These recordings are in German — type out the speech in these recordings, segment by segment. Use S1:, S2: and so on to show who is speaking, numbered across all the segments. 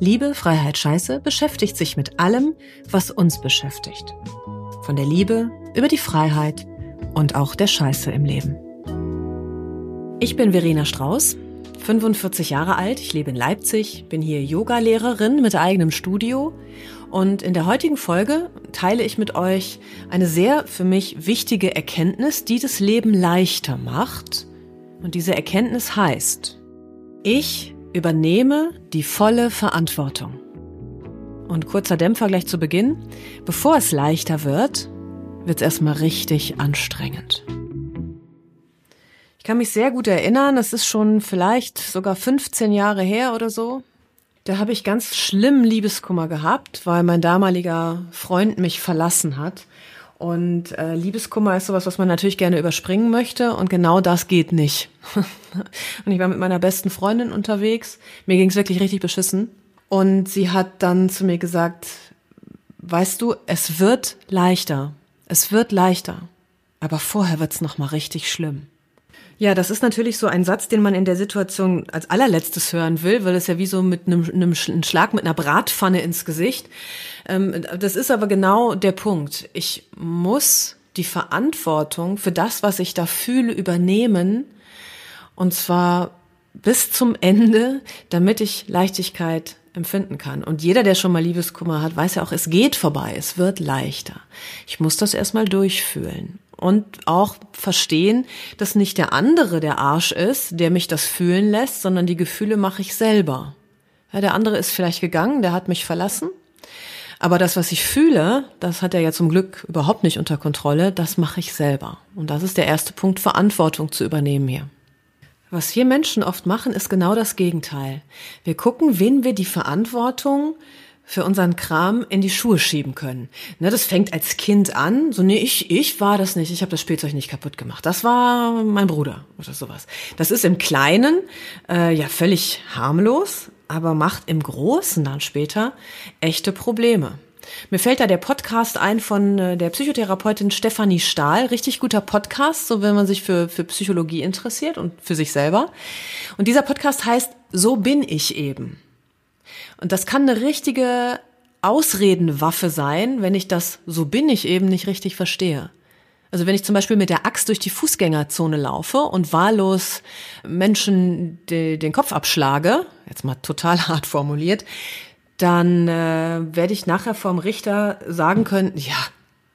S1: Liebe, Freiheit, Scheiße beschäftigt sich mit allem, was uns beschäftigt. Von der Liebe über die Freiheit und auch der Scheiße im Leben. Ich bin Verena Strauß, 45 Jahre alt, ich lebe in Leipzig, bin hier Yogalehrerin mit eigenem Studio und in der heutigen Folge teile ich mit euch eine sehr für mich wichtige Erkenntnis, die das Leben leichter macht. Und diese Erkenntnis heißt, ich Übernehme die volle Verantwortung. Und kurzer Dämpfer gleich zu Beginn. Bevor es leichter wird, wird es erstmal richtig anstrengend. Ich kann mich sehr gut erinnern, es ist schon vielleicht sogar 15 Jahre her oder so. Da habe ich ganz schlimm Liebeskummer gehabt, weil mein damaliger Freund mich verlassen hat. Und äh, Liebeskummer ist sowas, was man natürlich gerne überspringen möchte. Und genau das geht nicht. und ich war mit meiner besten Freundin unterwegs. Mir ging es wirklich richtig beschissen. Und sie hat dann zu mir gesagt, weißt du, es wird leichter. Es wird leichter. Aber vorher wird's noch mal richtig schlimm. Ja, das ist natürlich so ein Satz, den man in der Situation als allerletztes hören will, weil es ja wie so mit einem, einem Schlag mit einer Bratpfanne ins Gesicht. Ähm, das ist aber genau der Punkt. Ich muss die Verantwortung für das, was ich da fühle, übernehmen. Und zwar bis zum Ende, damit ich Leichtigkeit empfinden kann. Und jeder, der schon mal Liebeskummer hat, weiß ja auch, es geht vorbei, es wird leichter. Ich muss das erstmal durchfühlen und auch verstehen, dass nicht der andere der Arsch ist, der mich das fühlen lässt, sondern die Gefühle mache ich selber. Ja, der andere ist vielleicht gegangen, der hat mich verlassen. Aber das, was ich fühle, das hat er ja zum Glück überhaupt nicht unter Kontrolle, das mache ich selber. Und das ist der erste Punkt, Verantwortung zu übernehmen hier. Was wir Menschen oft machen, ist genau das Gegenteil. Wir gucken, wen wir die Verantwortung für unseren Kram in die Schuhe schieben können. Ne, das fängt als Kind an, so nee, ich, ich war das nicht, ich habe das Spielzeug nicht kaputt gemacht. Das war mein Bruder oder sowas. Das ist im Kleinen äh, ja völlig harmlos, aber macht im Großen dann später echte Probleme. Mir fällt da der Podcast ein von äh, der Psychotherapeutin Stefanie Stahl. Richtig guter Podcast, so wenn man sich für, für Psychologie interessiert und für sich selber. Und dieser Podcast heißt So bin ich eben. Und das kann eine richtige Ausredenwaffe sein, wenn ich das so bin ich eben nicht richtig verstehe. Also wenn ich zum Beispiel mit der Axt durch die Fußgängerzone laufe und wahllos Menschen de, den Kopf abschlage, jetzt mal total hart formuliert, dann äh, werde ich nachher vom Richter sagen können, ja,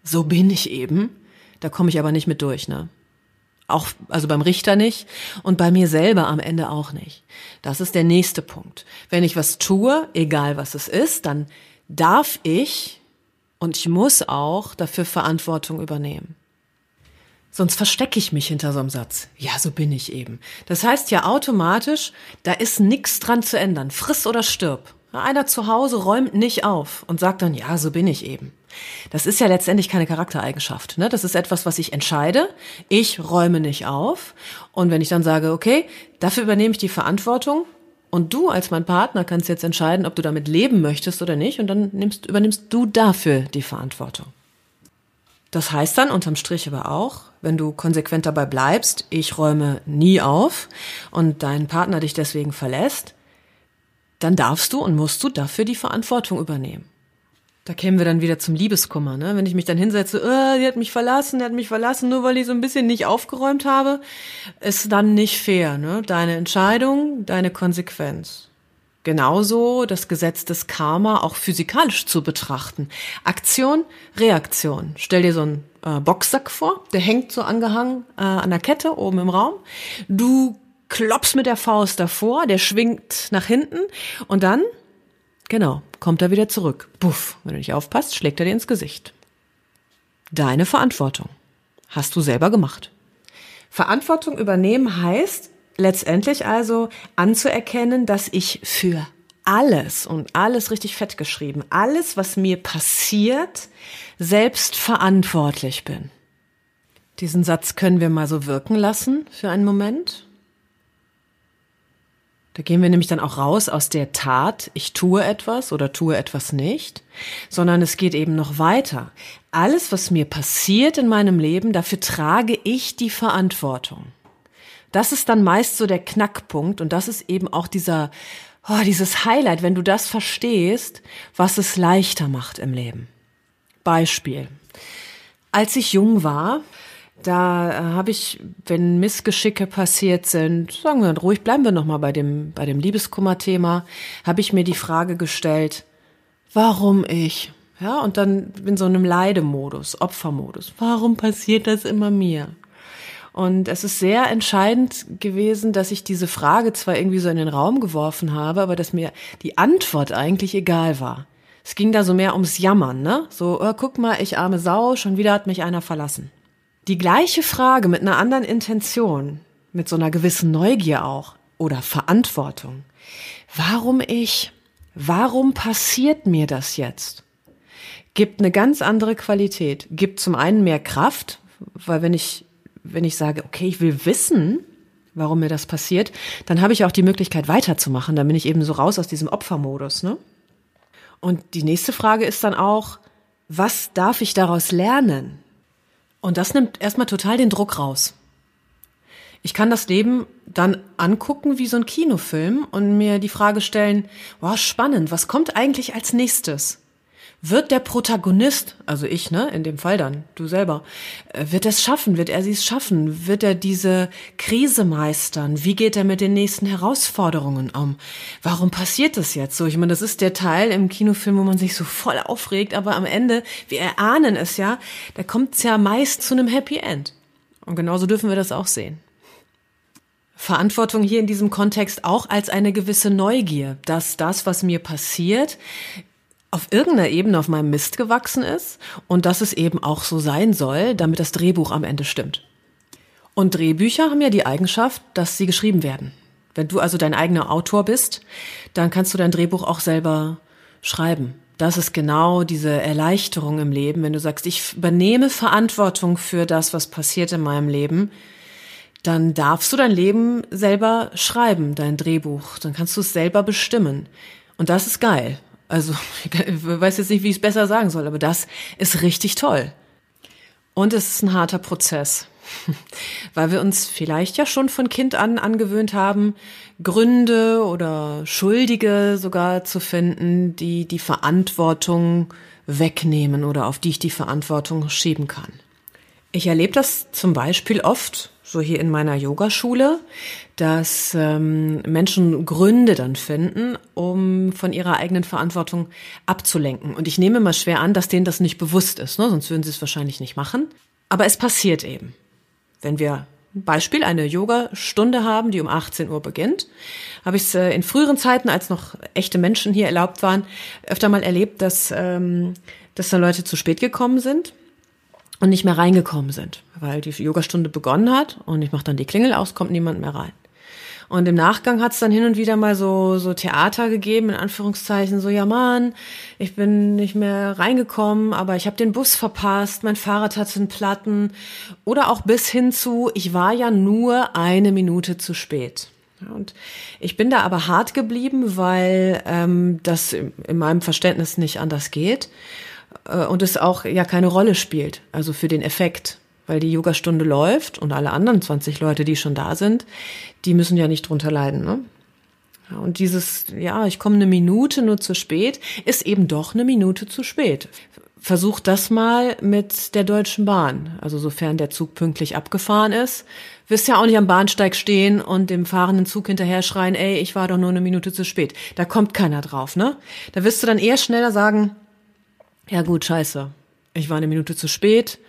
S1: so bin ich eben. Da komme ich aber nicht mit durch, ne? Auch, also beim Richter nicht und bei mir selber am Ende auch nicht. Das ist der nächste Punkt. Wenn ich was tue, egal was es ist, dann darf ich und ich muss auch dafür Verantwortung übernehmen. Sonst verstecke ich mich hinter so einem Satz. Ja, so bin ich eben. Das heißt ja automatisch, da ist nichts dran zu ändern. Friss oder stirb. Einer zu Hause räumt nicht auf und sagt dann, ja, so bin ich eben. Das ist ja letztendlich keine Charaktereigenschaft. Ne? Das ist etwas, was ich entscheide. Ich räume nicht auf. Und wenn ich dann sage, okay, dafür übernehme ich die Verantwortung und du als mein Partner kannst jetzt entscheiden, ob du damit leben möchtest oder nicht. Und dann nimmst, übernimmst du dafür die Verantwortung. Das heißt dann unterm Strich aber auch, wenn du konsequent dabei bleibst, ich räume nie auf und dein Partner dich deswegen verlässt, dann darfst du und musst du dafür die Verantwortung übernehmen. Da kämen wir dann wieder zum Liebeskummer, ne? Wenn ich mich dann hinsetze, äh, die hat mich verlassen, die hat mich verlassen, nur weil ich so ein bisschen nicht aufgeräumt habe, ist dann nicht fair, ne? Deine Entscheidung, deine Konsequenz. Genauso das Gesetz des Karma auch physikalisch zu betrachten. Aktion, Reaktion. Stell dir so einen äh, Boxsack vor, der hängt so angehangen äh, an der Kette oben im Raum. Du klopfst mit der Faust davor, der schwingt nach hinten und dann Genau, kommt er wieder zurück. Puff, wenn du nicht aufpasst, schlägt er dir ins Gesicht. Deine Verantwortung. Hast du selber gemacht. Verantwortung übernehmen heißt letztendlich also anzuerkennen, dass ich für alles und alles richtig fett geschrieben, alles, was mir passiert, selbst verantwortlich bin. Diesen Satz können wir mal so wirken lassen für einen Moment. Da gehen wir nämlich dann auch raus aus der Tat, ich tue etwas oder tue etwas nicht, sondern es geht eben noch weiter. Alles, was mir passiert in meinem Leben, dafür trage ich die Verantwortung. Das ist dann meist so der Knackpunkt und das ist eben auch dieser, oh, dieses Highlight, wenn du das verstehst, was es leichter macht im Leben. Beispiel. Als ich jung war, da äh, habe ich, wenn Missgeschicke passiert sind, sagen wir ruhig, bleiben wir nochmal bei dem, bei dem Liebeskummer-Thema, habe ich mir die Frage gestellt, warum ich? Ja, und dann in so einem Leidemodus, Opfermodus. Warum passiert das immer mir? Und es ist sehr entscheidend gewesen, dass ich diese Frage zwar irgendwie so in den Raum geworfen habe, aber dass mir die Antwort eigentlich egal war. Es ging da so mehr ums Jammern, ne? So, oh, guck mal, ich arme Sau, schon wieder hat mich einer verlassen. Die gleiche Frage mit einer anderen Intention, mit so einer gewissen Neugier auch oder Verantwortung. Warum ich? Warum passiert mir das jetzt? Gibt eine ganz andere Qualität. Gibt zum einen mehr Kraft, weil wenn ich, wenn ich sage, okay, ich will wissen, warum mir das passiert, dann habe ich auch die Möglichkeit weiterzumachen. Dann bin ich eben so raus aus diesem Opfermodus, ne? Und die nächste Frage ist dann auch, was darf ich daraus lernen? Und das nimmt erstmal total den Druck raus. Ich kann das Leben dann angucken wie so ein Kinofilm und mir die Frage stellen, wow, spannend, was kommt eigentlich als nächstes? Wird der Protagonist, also ich, ne, in dem Fall dann, du selber, äh, wird er es schaffen? Wird er sie es schaffen? Wird er diese Krise meistern? Wie geht er mit den nächsten Herausforderungen um? Warum passiert das jetzt so? Ich meine, das ist der Teil im Kinofilm, wo man sich so voll aufregt, aber am Ende, wir erahnen es ja, da kommt es ja meist zu einem Happy End. Und genauso dürfen wir das auch sehen. Verantwortung hier in diesem Kontext auch als eine gewisse Neugier, dass das, was mir passiert, auf irgendeiner Ebene auf meinem Mist gewachsen ist und dass es eben auch so sein soll, damit das Drehbuch am Ende stimmt. Und Drehbücher haben ja die Eigenschaft, dass sie geschrieben werden. Wenn du also dein eigener Autor bist, dann kannst du dein Drehbuch auch selber schreiben. Das ist genau diese Erleichterung im Leben, wenn du sagst, ich übernehme Verantwortung für das, was passiert in meinem Leben, dann darfst du dein Leben selber schreiben, dein Drehbuch. Dann kannst du es selber bestimmen. Und das ist geil. Also ich weiß jetzt nicht, wie ich es besser sagen soll, aber das ist richtig toll. Und es ist ein harter Prozess, weil wir uns vielleicht ja schon von Kind an angewöhnt haben, Gründe oder Schuldige sogar zu finden, die die Verantwortung wegnehmen oder auf die ich die Verantwortung schieben kann. Ich erlebe das zum Beispiel oft, so hier in meiner Yogaschule, dass ähm, Menschen Gründe dann finden, um von ihrer eigenen Verantwortung abzulenken. Und ich nehme mal schwer an, dass denen das nicht bewusst ist, ne? sonst würden sie es wahrscheinlich nicht machen. Aber es passiert eben. Wenn wir Beispiel eine Yoga-Stunde haben, die um 18 Uhr beginnt, habe ich es äh, in früheren Zeiten, als noch echte Menschen hier erlaubt waren, öfter mal erlebt, dass, ähm, dass da Leute zu spät gekommen sind und nicht mehr reingekommen sind, weil die Yogastunde begonnen hat und ich mache dann die Klingel aus, kommt niemand mehr rein. Und im Nachgang hat es dann hin und wieder mal so, so Theater gegeben, in Anführungszeichen, so, ja Mann, ich bin nicht mehr reingekommen, aber ich habe den Bus verpasst, mein Fahrrad hat einen Platten. Oder auch bis hin zu, ich war ja nur eine Minute zu spät. Und ich bin da aber hart geblieben, weil ähm, das in meinem Verständnis nicht anders geht äh, und es auch ja keine Rolle spielt, also für den Effekt weil die Yogastunde läuft und alle anderen 20 Leute, die schon da sind, die müssen ja nicht drunter leiden. Ne? Und dieses, ja, ich komme eine Minute nur zu spät, ist eben doch eine Minute zu spät. Versucht das mal mit der Deutschen Bahn. Also sofern der Zug pünktlich abgefahren ist, wirst ja auch nicht am Bahnsteig stehen und dem fahrenden Zug hinterher schreien, ey, ich war doch nur eine Minute zu spät. Da kommt keiner drauf, ne? Da wirst du dann eher schneller sagen, ja gut, scheiße, ich war eine Minute zu spät,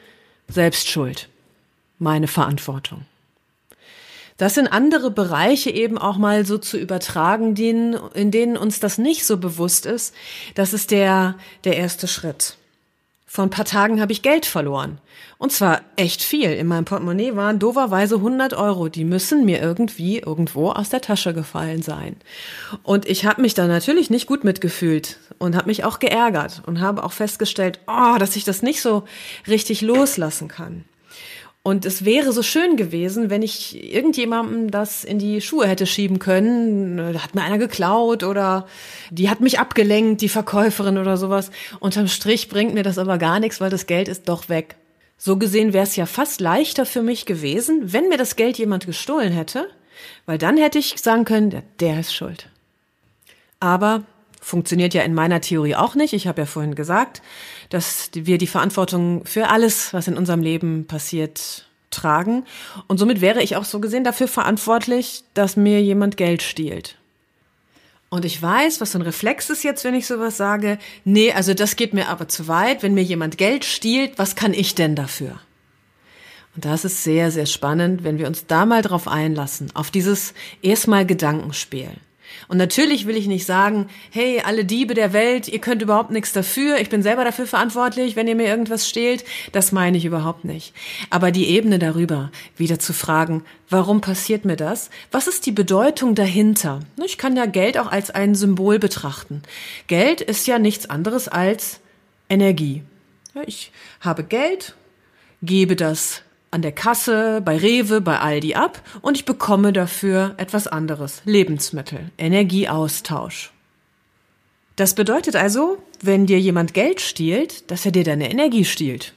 S1: Selbstschuld, meine Verantwortung. Das in andere Bereiche eben auch mal so zu übertragen, in denen uns das nicht so bewusst ist, das ist der, der erste Schritt. Vor ein paar Tagen habe ich Geld verloren. Und zwar echt viel. In meinem Portemonnaie waren doverweise 100 Euro. Die müssen mir irgendwie irgendwo aus der Tasche gefallen sein. Und ich habe mich da natürlich nicht gut mitgefühlt und habe mich auch geärgert und habe auch festgestellt, oh, dass ich das nicht so richtig loslassen kann. Und es wäre so schön gewesen, wenn ich irgendjemandem das in die Schuhe hätte schieben können. Da hat mir einer geklaut oder die hat mich abgelenkt, die Verkäuferin oder sowas. Unterm Strich bringt mir das aber gar nichts, weil das Geld ist doch weg. So gesehen wäre es ja fast leichter für mich gewesen, wenn mir das Geld jemand gestohlen hätte, weil dann hätte ich sagen können, der, ist schuld. Aber funktioniert ja in meiner Theorie auch nicht. Ich habe ja vorhin gesagt, dass wir die Verantwortung für alles, was in unserem Leben passiert, tragen. Und somit wäre ich auch so gesehen dafür verantwortlich, dass mir jemand Geld stiehlt. Und ich weiß, was so ein Reflex ist jetzt, wenn ich sowas sage. Nee, also das geht mir aber zu weit. Wenn mir jemand Geld stiehlt, was kann ich denn dafür? Und das ist sehr, sehr spannend, wenn wir uns da mal drauf einlassen, auf dieses erstmal Gedankenspiel. Und natürlich will ich nicht sagen, hey, alle Diebe der Welt, ihr könnt überhaupt nichts dafür, ich bin selber dafür verantwortlich, wenn ihr mir irgendwas stehlt. Das meine ich überhaupt nicht. Aber die Ebene darüber, wieder zu fragen, warum passiert mir das? Was ist die Bedeutung dahinter? Ich kann ja Geld auch als ein Symbol betrachten. Geld ist ja nichts anderes als Energie. Ich habe Geld, gebe das an der Kasse, bei Rewe, bei Aldi ab und ich bekomme dafür etwas anderes. Lebensmittel, Energieaustausch. Das bedeutet also, wenn dir jemand Geld stiehlt, dass er dir deine Energie stiehlt.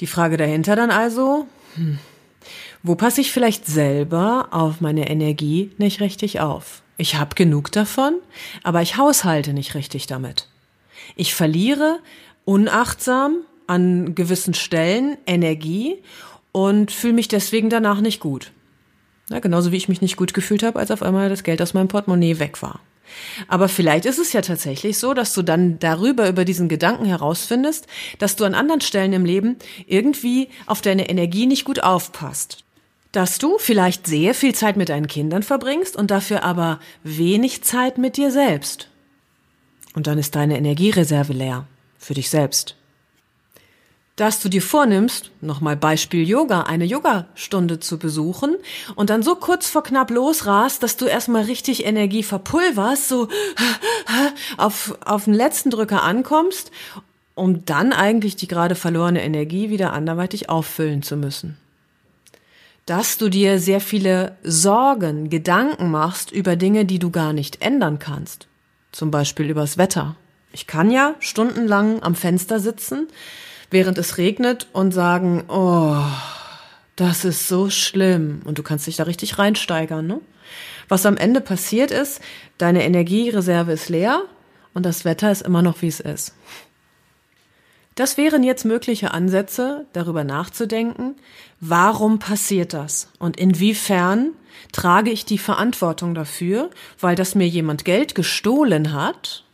S1: Die Frage dahinter dann also, hm, wo passe ich vielleicht selber auf meine Energie nicht richtig auf? Ich habe genug davon, aber ich haushalte nicht richtig damit. Ich verliere unachtsam an gewissen Stellen Energie und fühle mich deswegen danach nicht gut. Ja, genauso wie ich mich nicht gut gefühlt habe, als auf einmal das Geld aus meinem Portemonnaie weg war. Aber vielleicht ist es ja tatsächlich so, dass du dann darüber, über diesen Gedanken herausfindest, dass du an anderen Stellen im Leben irgendwie auf deine Energie nicht gut aufpasst. Dass du vielleicht sehr viel Zeit mit deinen Kindern verbringst und dafür aber wenig Zeit mit dir selbst. Und dann ist deine Energiereserve leer. Für dich selbst dass du dir vornimmst, nochmal Beispiel Yoga, eine Yogastunde zu besuchen und dann so kurz vor knapp losrast, dass du erstmal richtig Energie verpulverst, so auf, auf den letzten Drücker ankommst, um dann eigentlich die gerade verlorene Energie wieder anderweitig auffüllen zu müssen. Dass du dir sehr viele Sorgen, Gedanken machst über Dinge, die du gar nicht ändern kannst. Zum Beispiel übers Wetter. Ich kann ja stundenlang am Fenster sitzen, während es regnet und sagen, oh, das ist so schlimm. Und du kannst dich da richtig reinsteigern, ne? Was am Ende passiert ist, deine Energiereserve ist leer und das Wetter ist immer noch, wie es ist. Das wären jetzt mögliche Ansätze, darüber nachzudenken, warum passiert das und inwiefern trage ich die Verantwortung dafür, weil das mir jemand Geld gestohlen hat,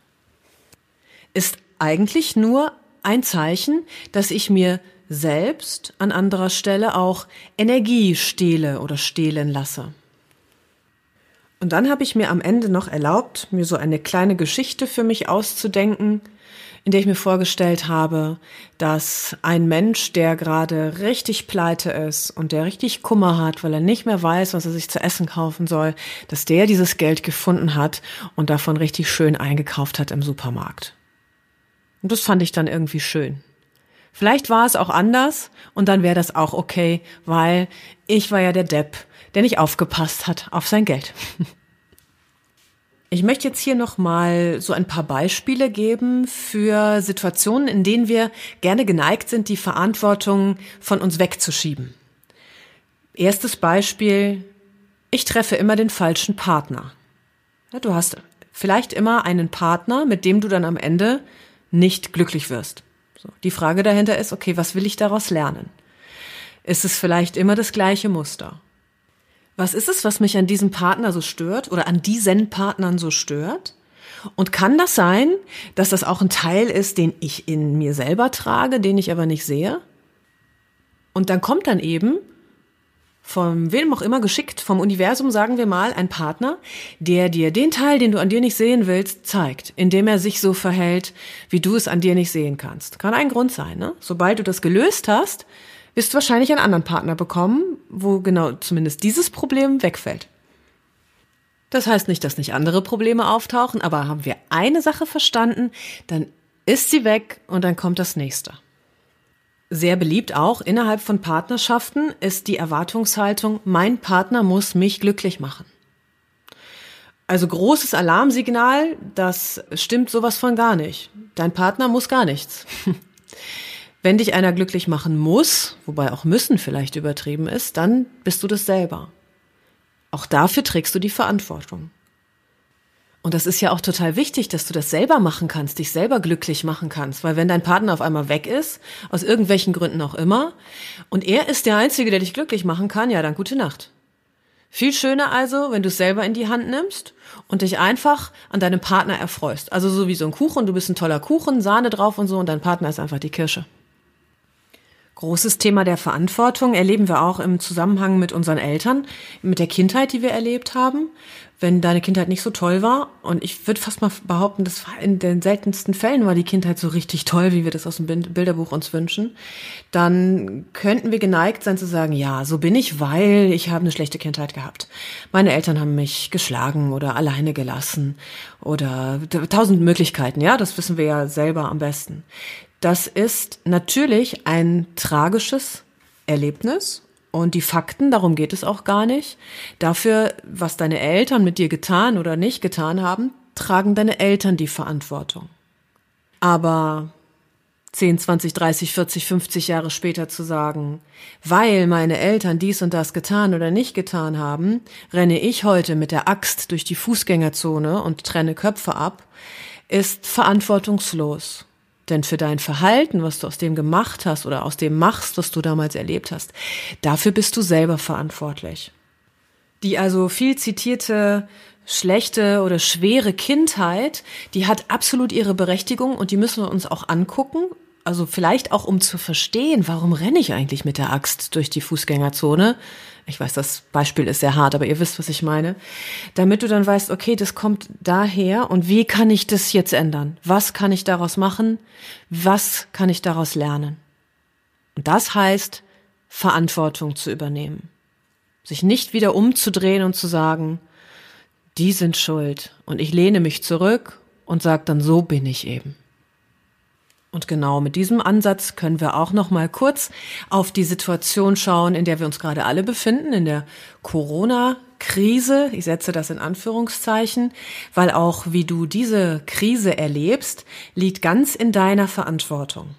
S1: ist eigentlich nur ein Zeichen, dass ich mir selbst an anderer Stelle auch Energie stehle oder stehlen lasse. Und dann habe ich mir am Ende noch erlaubt, mir so eine kleine Geschichte für mich auszudenken, in der ich mir vorgestellt habe, dass ein Mensch, der gerade richtig pleite ist und der richtig Kummer hat, weil er nicht mehr weiß, was er sich zu essen kaufen soll, dass der dieses Geld gefunden hat und davon richtig schön eingekauft hat im Supermarkt. Und das fand ich dann irgendwie schön. Vielleicht war es auch anders und dann wäre das auch okay, weil ich war ja der Depp, der nicht aufgepasst hat auf sein Geld. Ich möchte jetzt hier noch mal so ein paar Beispiele geben für Situationen, in denen wir gerne geneigt sind, die Verantwortung von uns wegzuschieben. Erstes Beispiel, ich treffe immer den falschen Partner. du hast vielleicht immer einen Partner, mit dem du dann am Ende nicht glücklich wirst. So, die Frage dahinter ist, okay, was will ich daraus lernen? Ist es vielleicht immer das gleiche Muster? Was ist es, was mich an diesem Partner so stört oder an diesen Partnern so stört? Und kann das sein, dass das auch ein Teil ist, den ich in mir selber trage, den ich aber nicht sehe? Und dann kommt dann eben von wem auch immer geschickt, vom Universum sagen wir mal, ein Partner, der dir den Teil, den du an dir nicht sehen willst, zeigt, indem er sich so verhält, wie du es an dir nicht sehen kannst. Kann ein Grund sein, ne? Sobald du das gelöst hast, wirst du wahrscheinlich einen anderen Partner bekommen, wo genau zumindest dieses Problem wegfällt. Das heißt nicht, dass nicht andere Probleme auftauchen, aber haben wir eine Sache verstanden, dann ist sie weg und dann kommt das nächste. Sehr beliebt auch innerhalb von Partnerschaften ist die Erwartungshaltung, mein Partner muss mich glücklich machen. Also großes Alarmsignal, das stimmt sowas von gar nicht. Dein Partner muss gar nichts. Wenn dich einer glücklich machen muss, wobei auch müssen vielleicht übertrieben ist, dann bist du das selber. Auch dafür trägst du die Verantwortung. Und das ist ja auch total wichtig, dass du das selber machen kannst, dich selber glücklich machen kannst. Weil wenn dein Partner auf einmal weg ist, aus irgendwelchen Gründen auch immer, und er ist der Einzige, der dich glücklich machen kann, ja, dann gute Nacht. Viel schöner also, wenn du es selber in die Hand nimmst und dich einfach an deinem Partner erfreust. Also so wie so ein Kuchen, du bist ein toller Kuchen, Sahne drauf und so, und dein Partner ist einfach die Kirsche. Großes Thema der Verantwortung erleben wir auch im Zusammenhang mit unseren Eltern, mit der Kindheit, die wir erlebt haben. Wenn deine Kindheit nicht so toll war, und ich würde fast mal behaupten, das war in den seltensten Fällen war die Kindheit so richtig toll, wie wir das aus dem Bilderbuch uns wünschen, dann könnten wir geneigt sein zu sagen, ja, so bin ich, weil ich habe eine schlechte Kindheit gehabt. Meine Eltern haben mich geschlagen oder alleine gelassen oder tausend Möglichkeiten, ja, das wissen wir ja selber am besten. Das ist natürlich ein tragisches Erlebnis und die Fakten, darum geht es auch gar nicht. Dafür, was deine Eltern mit dir getan oder nicht getan haben, tragen deine Eltern die Verantwortung. Aber 10, 20, 30, 40, 50 Jahre später zu sagen, weil meine Eltern dies und das getan oder nicht getan haben, renne ich heute mit der Axt durch die Fußgängerzone und trenne Köpfe ab, ist verantwortungslos. Denn für dein Verhalten, was du aus dem gemacht hast oder aus dem machst, was du damals erlebt hast, dafür bist du selber verantwortlich. Die also viel zitierte schlechte oder schwere Kindheit, die hat absolut ihre Berechtigung und die müssen wir uns auch angucken. Also vielleicht auch um zu verstehen, warum renne ich eigentlich mit der Axt durch die Fußgängerzone? Ich weiß, das Beispiel ist sehr hart, aber ihr wisst, was ich meine. Damit du dann weißt, okay, das kommt daher und wie kann ich das jetzt ändern? Was kann ich daraus machen? Was kann ich daraus lernen? Und das heißt, Verantwortung zu übernehmen. Sich nicht wieder umzudrehen und zu sagen, die sind schuld und ich lehne mich zurück und sage dann, so bin ich eben. Und genau mit diesem Ansatz können wir auch noch mal kurz auf die Situation schauen, in der wir uns gerade alle befinden, in der Corona Krise. Ich setze das in Anführungszeichen, weil auch wie du diese Krise erlebst, liegt ganz in deiner Verantwortung.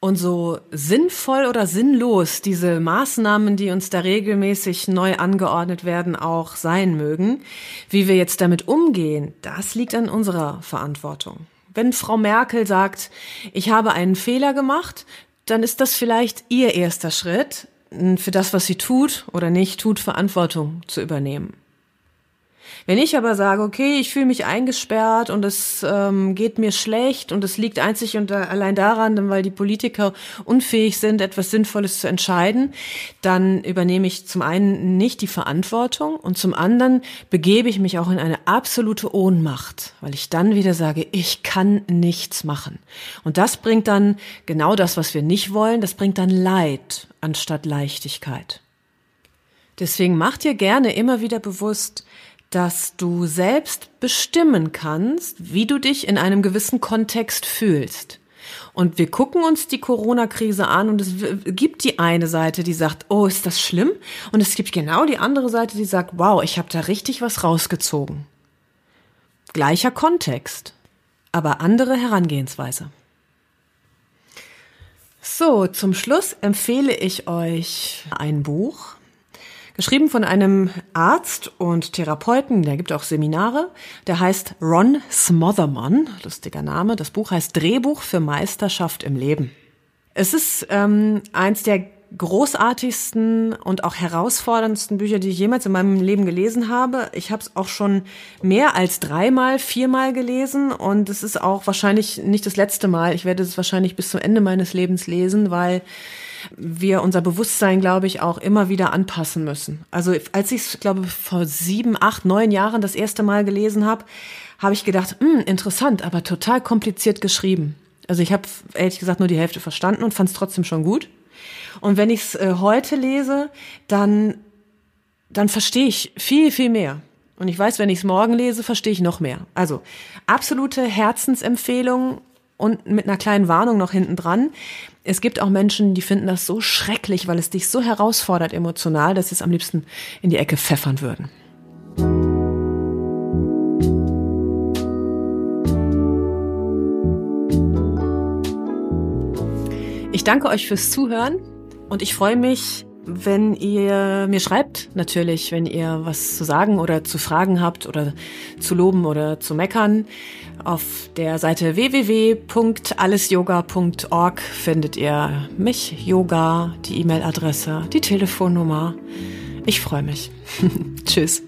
S1: Und so sinnvoll oder sinnlos diese Maßnahmen, die uns da regelmäßig neu angeordnet werden, auch sein mögen, wie wir jetzt damit umgehen, das liegt an unserer Verantwortung. Wenn Frau Merkel sagt, ich habe einen Fehler gemacht, dann ist das vielleicht ihr erster Schritt, für das, was sie tut oder nicht tut, Verantwortung zu übernehmen. Wenn ich aber sage, okay, ich fühle mich eingesperrt und es ähm, geht mir schlecht und es liegt einzig und allein daran, weil die Politiker unfähig sind, etwas Sinnvolles zu entscheiden, dann übernehme ich zum einen nicht die Verantwortung und zum anderen begebe ich mich auch in eine absolute Ohnmacht, weil ich dann wieder sage, ich kann nichts machen. Und das bringt dann genau das, was wir nicht wollen, das bringt dann Leid anstatt Leichtigkeit. Deswegen mach dir gerne immer wieder bewusst, dass du selbst bestimmen kannst, wie du dich in einem gewissen Kontext fühlst. Und wir gucken uns die Corona-Krise an und es gibt die eine Seite, die sagt, oh, ist das schlimm? Und es gibt genau die andere Seite, die sagt, wow, ich habe da richtig was rausgezogen. Gleicher Kontext, aber andere Herangehensweise. So, zum Schluss empfehle ich euch ein Buch, Geschrieben von einem Arzt und Therapeuten, der gibt auch Seminare. Der heißt Ron Smotherman, lustiger Name. Das Buch heißt Drehbuch für Meisterschaft im Leben. Es ist ähm, eins der großartigsten und auch herausforderndsten Bücher, die ich jemals in meinem Leben gelesen habe. Ich habe es auch schon mehr als dreimal, viermal gelesen und es ist auch wahrscheinlich nicht das letzte Mal. Ich werde es wahrscheinlich bis zum Ende meines Lebens lesen, weil wir unser Bewusstsein, glaube ich, auch immer wieder anpassen müssen. Also als ich es, glaube vor sieben, acht, neun Jahren das erste Mal gelesen habe, habe ich gedacht, hm, interessant, aber total kompliziert geschrieben. Also ich habe ehrlich gesagt nur die Hälfte verstanden und fand es trotzdem schon gut. Und wenn ich es äh, heute lese, dann, dann verstehe ich viel, viel mehr. Und ich weiß, wenn ich es morgen lese, verstehe ich noch mehr. Also absolute Herzensempfehlung und mit einer kleinen Warnung noch hinten dran. Es gibt auch Menschen, die finden das so schrecklich, weil es dich so herausfordert emotional, dass sie es am liebsten in die Ecke pfeffern würden. Ich danke euch fürs Zuhören und ich freue mich, wenn ihr mir schreibt, natürlich, wenn ihr was zu sagen oder zu fragen habt oder zu loben oder zu meckern. Auf der Seite www.allesyoga.org findet ihr mich, Yoga, die E-Mail-Adresse, die Telefonnummer. Ich freue mich. Tschüss.